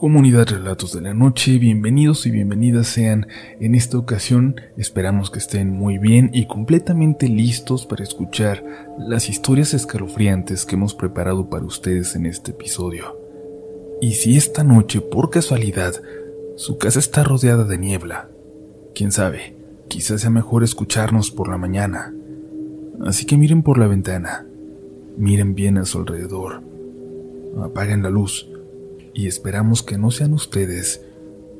Comunidad Relatos de la Noche, bienvenidos y bienvenidas sean. En esta ocasión esperamos que estén muy bien y completamente listos para escuchar las historias escalofriantes que hemos preparado para ustedes en este episodio. Y si esta noche, por casualidad, su casa está rodeada de niebla, quién sabe, quizás sea mejor escucharnos por la mañana. Así que miren por la ventana, miren bien a su alrededor, apaguen la luz y esperamos que no sean ustedes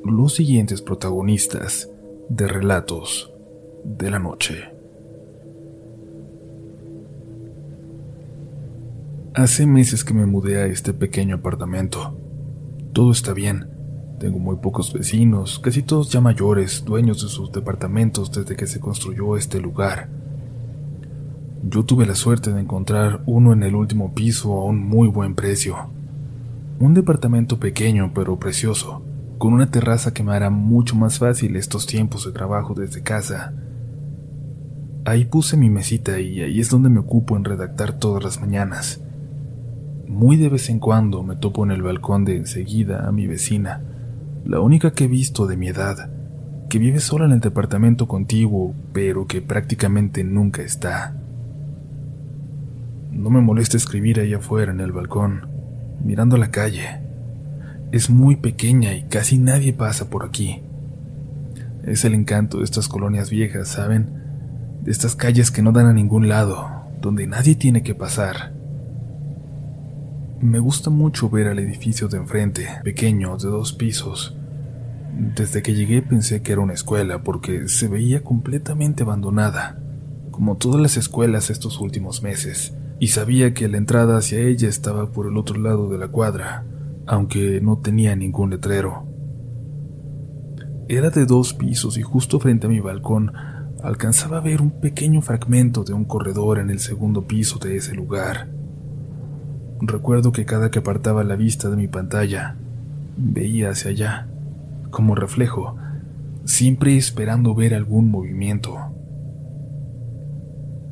los siguientes protagonistas de relatos de la noche. Hace meses que me mudé a este pequeño apartamento. Todo está bien. Tengo muy pocos vecinos, casi todos ya mayores, dueños de sus departamentos desde que se construyó este lugar. Yo tuve la suerte de encontrar uno en el último piso a un muy buen precio. Un departamento pequeño pero precioso, con una terraza que me hará mucho más fácil estos tiempos de trabajo desde casa. Ahí puse mi mesita y ahí es donde me ocupo en redactar todas las mañanas. Muy de vez en cuando me topo en el balcón de enseguida a mi vecina, la única que he visto de mi edad, que vive sola en el departamento contiguo, pero que prácticamente nunca está. No me molesta escribir ahí afuera en el balcón mirando la calle. Es muy pequeña y casi nadie pasa por aquí. Es el encanto de estas colonias viejas, ¿saben? De estas calles que no dan a ningún lado, donde nadie tiene que pasar. Me gusta mucho ver al edificio de enfrente, pequeño, de dos pisos. Desde que llegué pensé que era una escuela porque se veía completamente abandonada, como todas las escuelas estos últimos meses y sabía que la entrada hacia ella estaba por el otro lado de la cuadra, aunque no tenía ningún letrero. Era de dos pisos y justo frente a mi balcón alcanzaba a ver un pequeño fragmento de un corredor en el segundo piso de ese lugar. Recuerdo que cada que apartaba la vista de mi pantalla, veía hacia allá, como reflejo, siempre esperando ver algún movimiento.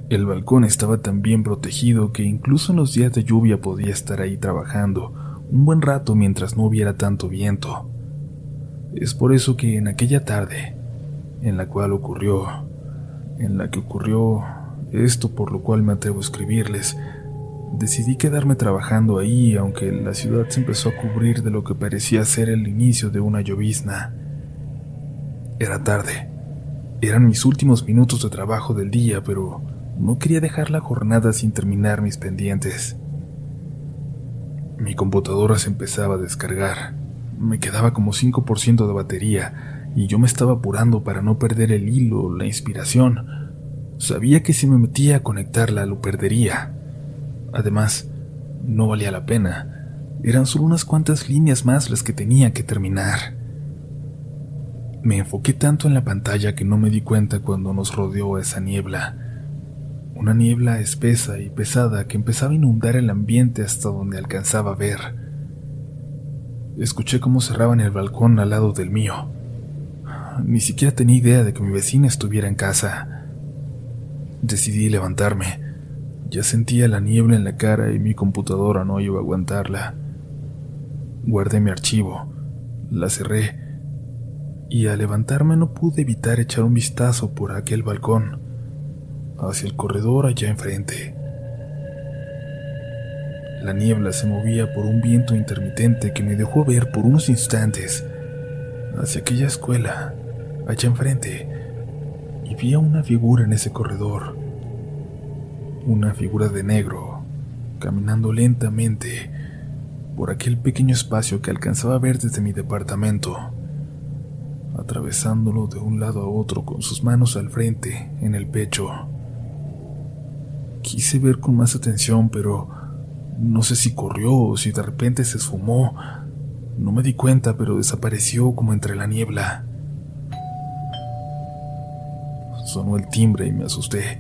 El balcón estaba tan bien protegido que incluso en los días de lluvia podía estar ahí trabajando un buen rato mientras no hubiera tanto viento. Es por eso que en aquella tarde, en la cual ocurrió, en la que ocurrió esto por lo cual me atrevo a escribirles, decidí quedarme trabajando ahí aunque la ciudad se empezó a cubrir de lo que parecía ser el inicio de una llovizna. Era tarde. Eran mis últimos minutos de trabajo del día, pero no quería dejar la jornada sin terminar mis pendientes. Mi computadora se empezaba a descargar. Me quedaba como 5% de batería y yo me estaba apurando para no perder el hilo, la inspiración. Sabía que si me metía a conectarla lo perdería. Además, no valía la pena. Eran solo unas cuantas líneas más las que tenía que terminar. Me enfoqué tanto en la pantalla que no me di cuenta cuando nos rodeó esa niebla una niebla espesa y pesada que empezaba a inundar el ambiente hasta donde alcanzaba a ver. Escuché cómo cerraban el balcón al lado del mío. Ni siquiera tenía idea de que mi vecina estuviera en casa. Decidí levantarme. Ya sentía la niebla en la cara y mi computadora no iba a aguantarla. Guardé mi archivo, la cerré y al levantarme no pude evitar echar un vistazo por aquel balcón hacia el corredor allá enfrente. La niebla se movía por un viento intermitente que me dejó ver por unos instantes hacia aquella escuela allá enfrente y vi a una figura en ese corredor. Una figura de negro, caminando lentamente por aquel pequeño espacio que alcanzaba a ver desde mi departamento, atravesándolo de un lado a otro con sus manos al frente, en el pecho. Quise ver con más atención, pero no sé si corrió o si de repente se esfumó. No me di cuenta, pero desapareció como entre la niebla. Sonó el timbre y me asusté.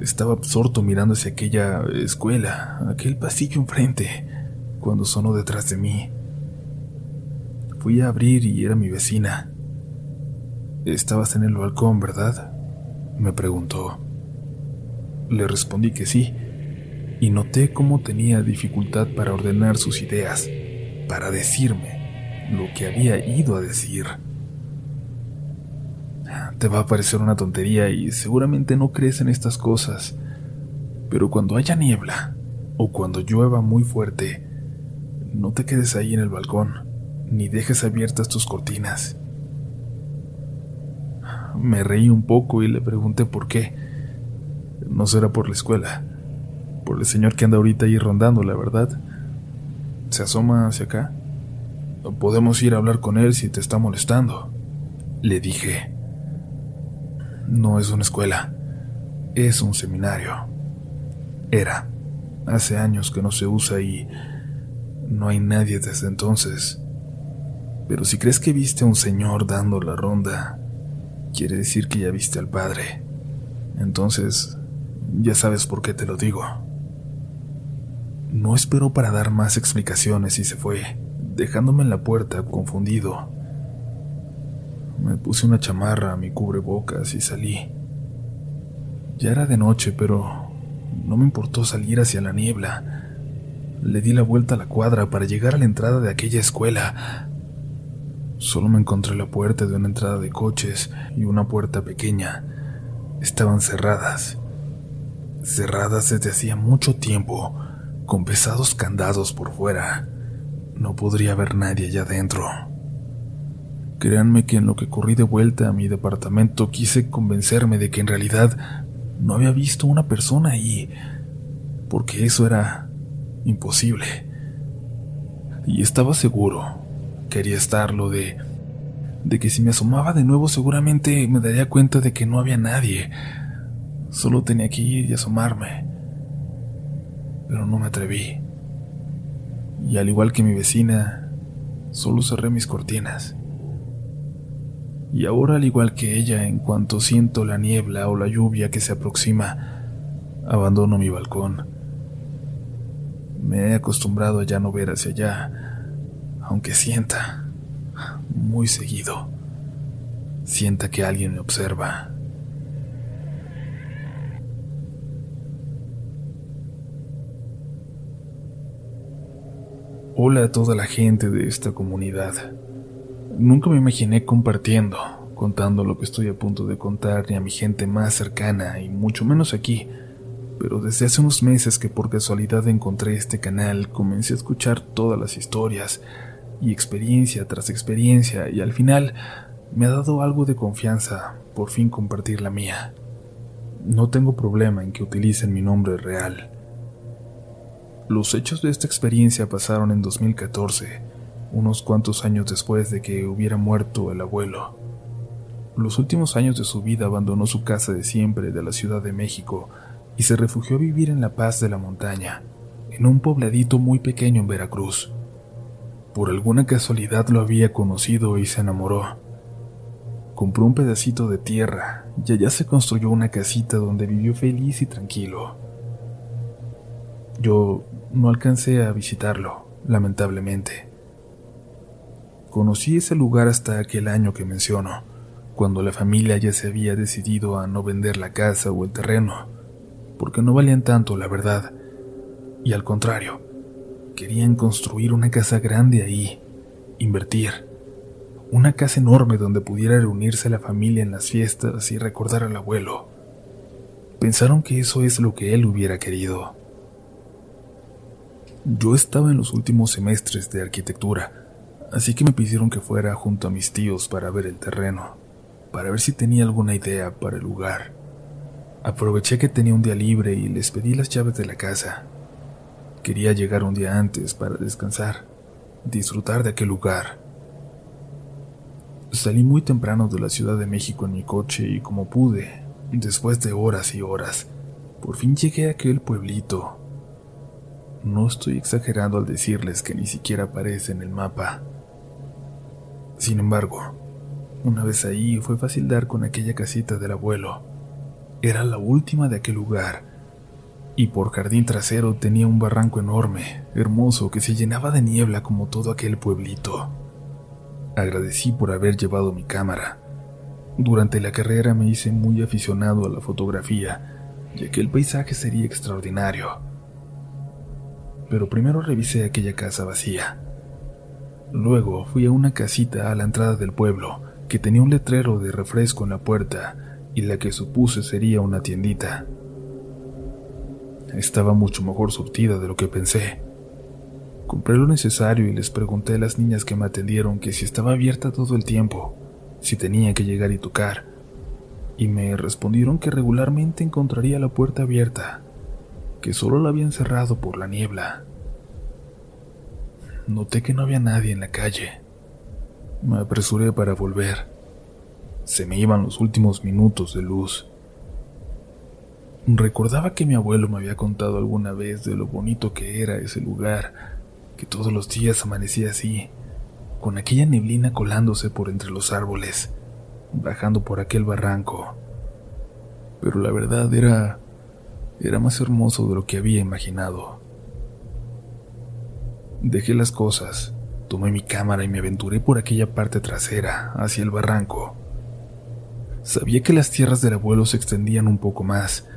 Estaba absorto mirando hacia aquella escuela, aquel pasillo enfrente, cuando sonó detrás de mí. Fui a abrir y era mi vecina. Estabas en el balcón, ¿verdad? me preguntó. Le respondí que sí, y noté cómo tenía dificultad para ordenar sus ideas, para decirme lo que había ido a decir. Te va a parecer una tontería y seguramente no crees en estas cosas, pero cuando haya niebla o cuando llueva muy fuerte, no te quedes ahí en el balcón, ni dejes abiertas tus cortinas. Me reí un poco y le pregunté por qué. No será por la escuela, por el señor que anda ahorita ahí rondando, la verdad. Se asoma hacia acá. Podemos ir a hablar con él si te está molestando. Le dije. No es una escuela, es un seminario. Era. Hace años que no se usa y no hay nadie desde entonces. Pero si crees que viste a un señor dando la ronda, quiere decir que ya viste al padre. Entonces, ya sabes por qué te lo digo. No esperó para dar más explicaciones y se fue, dejándome en la puerta confundido. Me puse una chamarra a mi cubrebocas y salí. Ya era de noche, pero no me importó salir hacia la niebla. Le di la vuelta a la cuadra para llegar a la entrada de aquella escuela. Solo me encontré la puerta de una entrada de coches y una puerta pequeña. Estaban cerradas. Cerradas desde hacía mucho tiempo, con pesados candados por fuera. No podría haber nadie allá adentro. Créanme que en lo que corrí de vuelta a mi departamento quise convencerme de que en realidad no había visto una persona ahí, porque eso era imposible. Y estaba seguro, quería estarlo, de, de que si me asomaba de nuevo seguramente me daría cuenta de que no había nadie. Solo tenía que ir y asomarme. Pero no me atreví. Y al igual que mi vecina, solo cerré mis cortinas. Y ahora, al igual que ella, en cuanto siento la niebla o la lluvia que se aproxima, abandono mi balcón. Me he acostumbrado a ya no ver hacia allá, aunque sienta, muy seguido, sienta que alguien me observa. Hola a toda la gente de esta comunidad. Nunca me imaginé compartiendo, contando lo que estoy a punto de contar ni a mi gente más cercana y mucho menos aquí, pero desde hace unos meses que por casualidad encontré este canal comencé a escuchar todas las historias y experiencia tras experiencia y al final me ha dado algo de confianza por fin compartir la mía. No tengo problema en que utilicen mi nombre real. Los hechos de esta experiencia pasaron en 2014 unos cuantos años después de que hubiera muerto el abuelo. Los últimos años de su vida abandonó su casa de siempre de la Ciudad de México y se refugió a vivir en la paz de la montaña, en un pobladito muy pequeño en Veracruz. Por alguna casualidad lo había conocido y se enamoró. Compró un pedacito de tierra y allá se construyó una casita donde vivió feliz y tranquilo. Yo no alcancé a visitarlo, lamentablemente. Conocí ese lugar hasta aquel año que menciono, cuando la familia ya se había decidido a no vender la casa o el terreno, porque no valían tanto, la verdad, y al contrario, querían construir una casa grande ahí, invertir, una casa enorme donde pudiera reunirse la familia en las fiestas y recordar al abuelo. Pensaron que eso es lo que él hubiera querido. Yo estaba en los últimos semestres de arquitectura, así que me pidieron que fuera junto a mis tíos para ver el terreno, para ver si tenía alguna idea para el lugar. Aproveché que tenía un día libre y les pedí las llaves de la casa. Quería llegar un día antes para descansar, disfrutar de aquel lugar. Salí muy temprano de la Ciudad de México en mi coche y como pude, después de horas y horas, por fin llegué a aquel pueblito. No estoy exagerando al decirles que ni siquiera aparece en el mapa. Sin embargo, una vez ahí fue fácil dar con aquella casita del abuelo. Era la última de aquel lugar, y por jardín trasero tenía un barranco enorme, hermoso, que se llenaba de niebla como todo aquel pueblito. Agradecí por haber llevado mi cámara. Durante la carrera me hice muy aficionado a la fotografía, ya que el paisaje sería extraordinario. Pero primero revisé aquella casa vacía Luego fui a una casita a la entrada del pueblo que tenía un letrero de refresco en la puerta y la que supuse sería una tiendita. Estaba mucho mejor surtida de lo que pensé. Compré lo necesario y les pregunté a las niñas que me atendieron que si estaba abierta todo el tiempo, si tenía que llegar y tocar, y me respondieron que regularmente encontraría la puerta abierta, que solo la habían cerrado por la niebla. Noté que no había nadie en la calle. Me apresuré para volver. Se me iban los últimos minutos de luz. Recordaba que mi abuelo me había contado alguna vez de lo bonito que era ese lugar, que todos los días amanecía así, con aquella neblina colándose por entre los árboles, bajando por aquel barranco. Pero la verdad era era más hermoso de lo que había imaginado. Dejé las cosas, tomé mi cámara y me aventuré por aquella parte trasera, hacia el barranco. Sabía que las tierras del abuelo se extendían un poco más,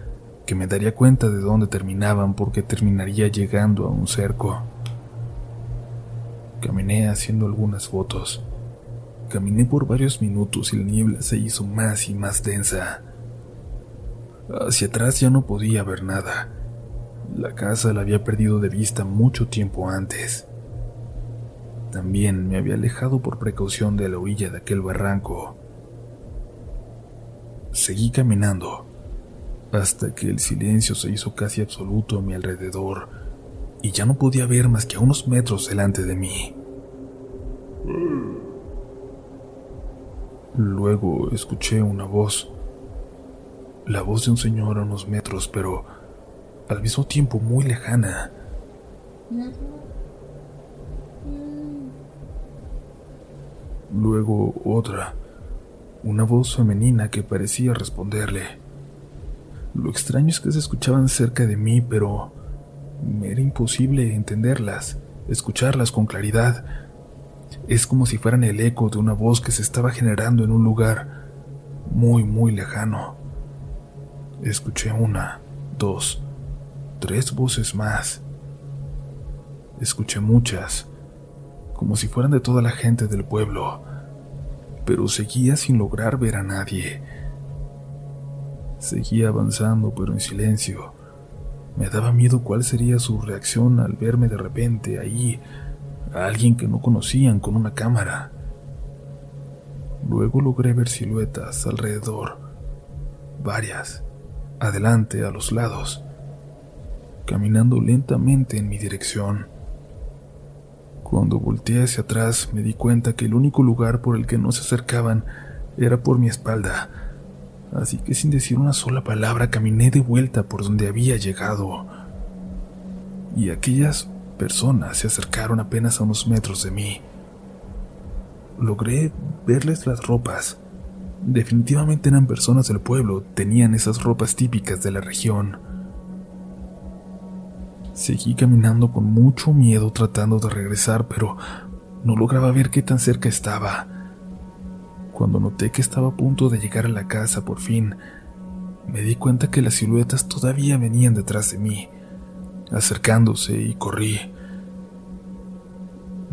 que me daría cuenta de dónde terminaban porque terminaría llegando a un cerco. Caminé haciendo algunas fotos. Caminé por varios minutos y la niebla se hizo más y más densa. Hacia atrás ya no podía ver nada. La casa la había perdido de vista mucho tiempo antes. También me había alejado por precaución de la orilla de aquel barranco. Seguí caminando hasta que el silencio se hizo casi absoluto a mi alrededor y ya no podía ver más que a unos metros delante de mí. Luego escuché una voz la voz de un señor a unos metros, pero al mismo tiempo muy lejana. Luego otra, una voz femenina que parecía responderle. Lo extraño es que se escuchaban cerca de mí, pero me era imposible entenderlas, escucharlas con claridad. Es como si fueran el eco de una voz que se estaba generando en un lugar muy, muy lejano. Escuché una, dos, tres voces más. Escuché muchas, como si fueran de toda la gente del pueblo, pero seguía sin lograr ver a nadie. Seguía avanzando, pero en silencio. Me daba miedo cuál sería su reacción al verme de repente ahí, a alguien que no conocían con una cámara. Luego logré ver siluetas alrededor, varias adelante, a los lados, caminando lentamente en mi dirección. Cuando volteé hacia atrás me di cuenta que el único lugar por el que no se acercaban era por mi espalda, así que sin decir una sola palabra caminé de vuelta por donde había llegado. Y aquellas personas se acercaron apenas a unos metros de mí. Logré verles las ropas, Definitivamente eran personas del pueblo, tenían esas ropas típicas de la región. Seguí caminando con mucho miedo tratando de regresar, pero no lograba ver qué tan cerca estaba. Cuando noté que estaba a punto de llegar a la casa por fin, me di cuenta que las siluetas todavía venían detrás de mí, acercándose y corrí.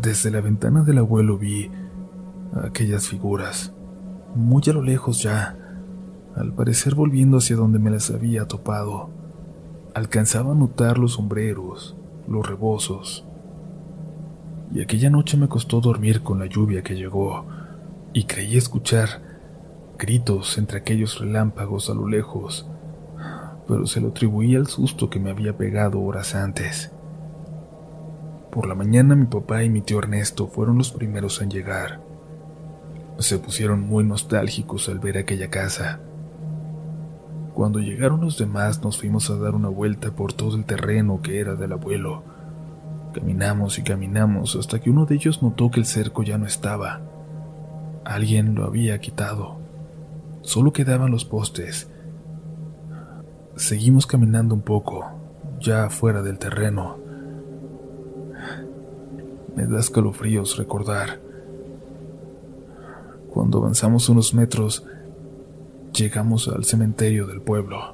Desde la ventana del abuelo vi aquellas figuras muy a lo lejos ya, al parecer volviendo hacia donde me las había topado. Alcanzaba a notar los sombreros, los rebozos. Y aquella noche me costó dormir con la lluvia que llegó, y creí escuchar gritos entre aquellos relámpagos a lo lejos, pero se lo atribuí al susto que me había pegado horas antes. Por la mañana mi papá y mi tío Ernesto fueron los primeros en llegar. Se pusieron muy nostálgicos al ver aquella casa. Cuando llegaron los demás nos fuimos a dar una vuelta por todo el terreno que era del abuelo. Caminamos y caminamos hasta que uno de ellos notó que el cerco ya no estaba. Alguien lo había quitado. Solo quedaban los postes. Seguimos caminando un poco, ya fuera del terreno. Me da escalofríos recordar cuando avanzamos unos metros, llegamos al cementerio del pueblo.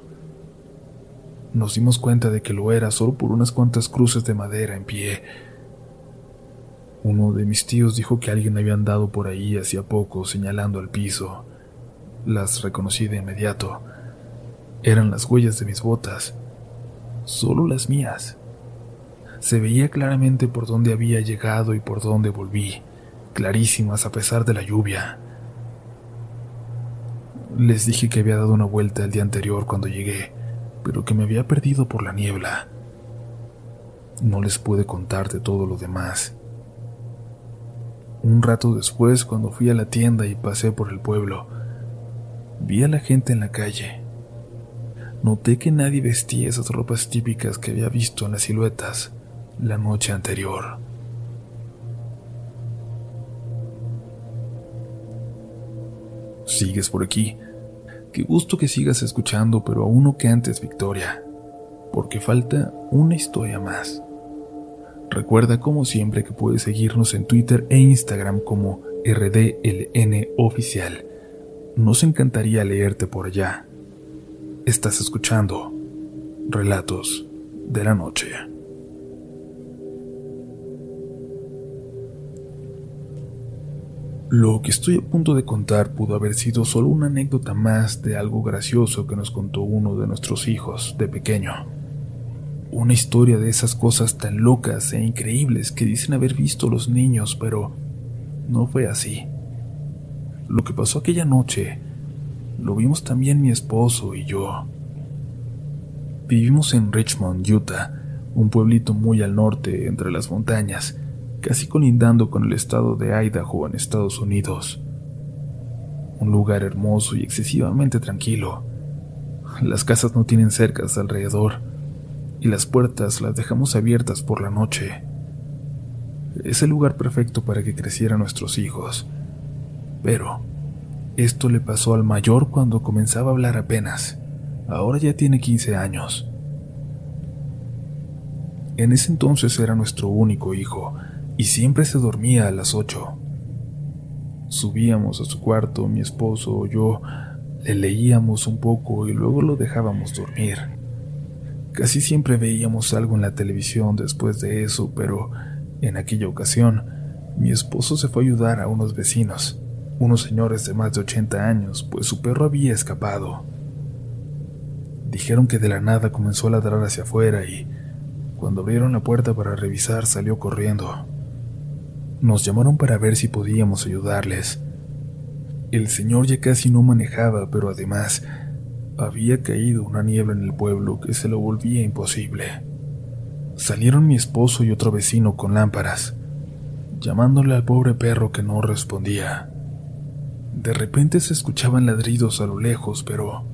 Nos dimos cuenta de que lo era solo por unas cuantas cruces de madera en pie. Uno de mis tíos dijo que alguien había andado por ahí hacía poco señalando al piso. Las reconocí de inmediato. Eran las huellas de mis botas, solo las mías. Se veía claramente por dónde había llegado y por dónde volví, clarísimas a pesar de la lluvia. Les dije que había dado una vuelta el día anterior cuando llegué, pero que me había perdido por la niebla. No les pude contar de todo lo demás. Un rato después, cuando fui a la tienda y pasé por el pueblo, vi a la gente en la calle. Noté que nadie vestía esas ropas típicas que había visto en las siluetas la noche anterior. Sigues por aquí. Qué gusto que sigas escuchando, pero aún no que antes, Victoria, porque falta una historia más. Recuerda como siempre que puedes seguirnos en Twitter e Instagram como RDLN Oficial. Nos encantaría leerte por allá. Estás escuchando Relatos de la Noche. Lo que estoy a punto de contar pudo haber sido solo una anécdota más de algo gracioso que nos contó uno de nuestros hijos de pequeño. Una historia de esas cosas tan locas e increíbles que dicen haber visto los niños, pero no fue así. Lo que pasó aquella noche lo vimos también mi esposo y yo. Vivimos en Richmond, Utah, un pueblito muy al norte entre las montañas, casi colindando con el estado de Idaho en Estados Unidos. Un lugar hermoso y excesivamente tranquilo. Las casas no tienen cercas alrededor y las puertas las dejamos abiertas por la noche. Es el lugar perfecto para que crecieran nuestros hijos. Pero esto le pasó al mayor cuando comenzaba a hablar apenas. Ahora ya tiene 15 años. En ese entonces era nuestro único hijo, y siempre se dormía a las ocho. Subíamos a su cuarto, mi esposo o yo, le leíamos un poco y luego lo dejábamos dormir. Casi siempre veíamos algo en la televisión después de eso, pero en aquella ocasión mi esposo se fue a ayudar a unos vecinos, unos señores de más de 80 años, pues su perro había escapado. Dijeron que de la nada comenzó a ladrar hacia afuera y, cuando abrieron la puerta para revisar, salió corriendo. Nos llamaron para ver si podíamos ayudarles. El señor ya casi no manejaba, pero además había caído una niebla en el pueblo que se lo volvía imposible. Salieron mi esposo y otro vecino con lámparas, llamándole al pobre perro que no respondía. De repente se escuchaban ladridos a lo lejos, pero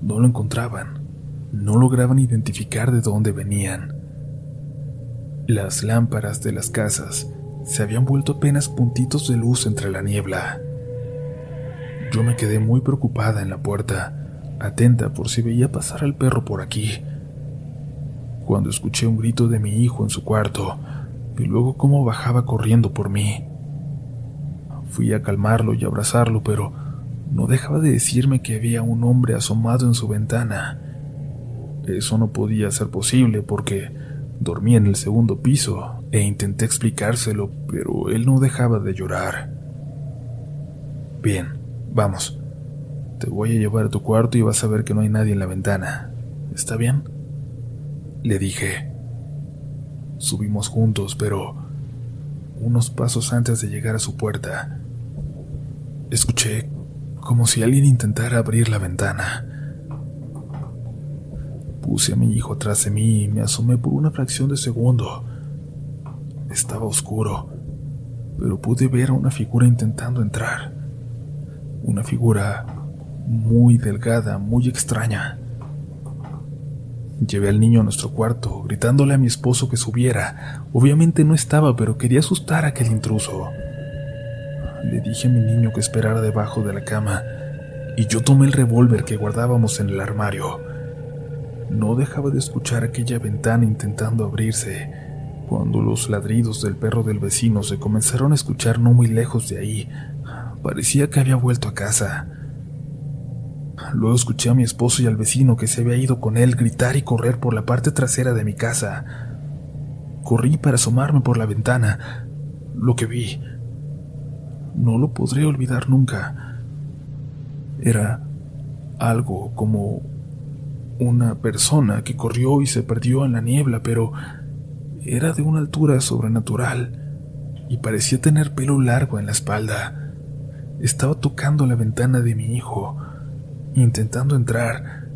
no lo encontraban. No lograban identificar de dónde venían. Las lámparas de las casas se habían vuelto apenas puntitos de luz entre la niebla. Yo me quedé muy preocupada en la puerta, atenta por si veía pasar al perro por aquí. Cuando escuché un grito de mi hijo en su cuarto y luego cómo bajaba corriendo por mí. Fui a calmarlo y abrazarlo, pero no dejaba de decirme que había un hombre asomado en su ventana. Eso no podía ser posible porque dormía en el segundo piso e intenté explicárselo, pero él no dejaba de llorar. Bien, vamos. Te voy a llevar a tu cuarto y vas a ver que no hay nadie en la ventana. ¿Está bien? Le dije. Subimos juntos, pero unos pasos antes de llegar a su puerta, escuché como si alguien intentara abrir la ventana. Puse a mi hijo atrás de mí y me asomé por una fracción de segundo estaba oscuro, pero pude ver a una figura intentando entrar. Una figura muy delgada, muy extraña. Llevé al niño a nuestro cuarto, gritándole a mi esposo que subiera. Obviamente no estaba, pero quería asustar a aquel intruso. Le dije a mi niño que esperara debajo de la cama, y yo tomé el revólver que guardábamos en el armario. No dejaba de escuchar aquella ventana intentando abrirse cuando los ladridos del perro del vecino se comenzaron a escuchar no muy lejos de ahí, parecía que había vuelto a casa. Luego escuché a mi esposo y al vecino que se había ido con él gritar y correr por la parte trasera de mi casa. Corrí para asomarme por la ventana, lo que vi. No lo podré olvidar nunca. Era algo como una persona que corrió y se perdió en la niebla, pero era de una altura sobrenatural y parecía tener pelo largo en la espalda. Estaba tocando la ventana de mi hijo, intentando entrar,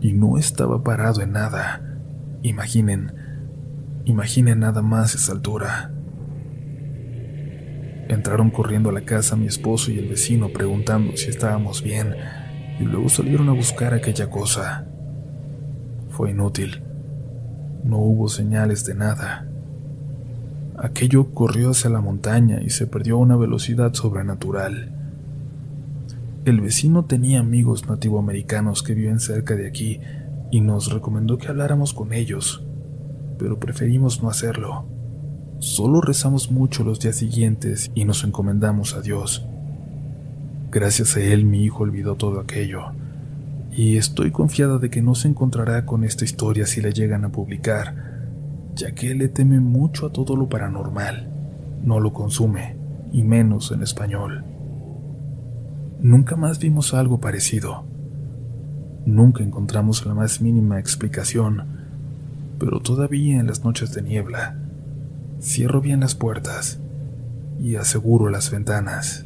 y no estaba parado en nada. Imaginen, imaginen nada más esa altura. Entraron corriendo a la casa mi esposo y el vecino preguntando si estábamos bien, y luego salieron a buscar aquella cosa. Fue inútil. No hubo señales de nada. Aquello corrió hacia la montaña y se perdió a una velocidad sobrenatural. El vecino tenía amigos nativoamericanos que viven cerca de aquí y nos recomendó que habláramos con ellos, pero preferimos no hacerlo. Solo rezamos mucho los días siguientes y nos encomendamos a Dios. Gracias a él mi hijo olvidó todo aquello, y estoy confiada de que no se encontrará con esta historia si la llegan a publicar ya que le teme mucho a todo lo paranormal, no lo consume, y menos en español. Nunca más vimos algo parecido. Nunca encontramos la más mínima explicación, pero todavía en las noches de niebla, cierro bien las puertas y aseguro las ventanas.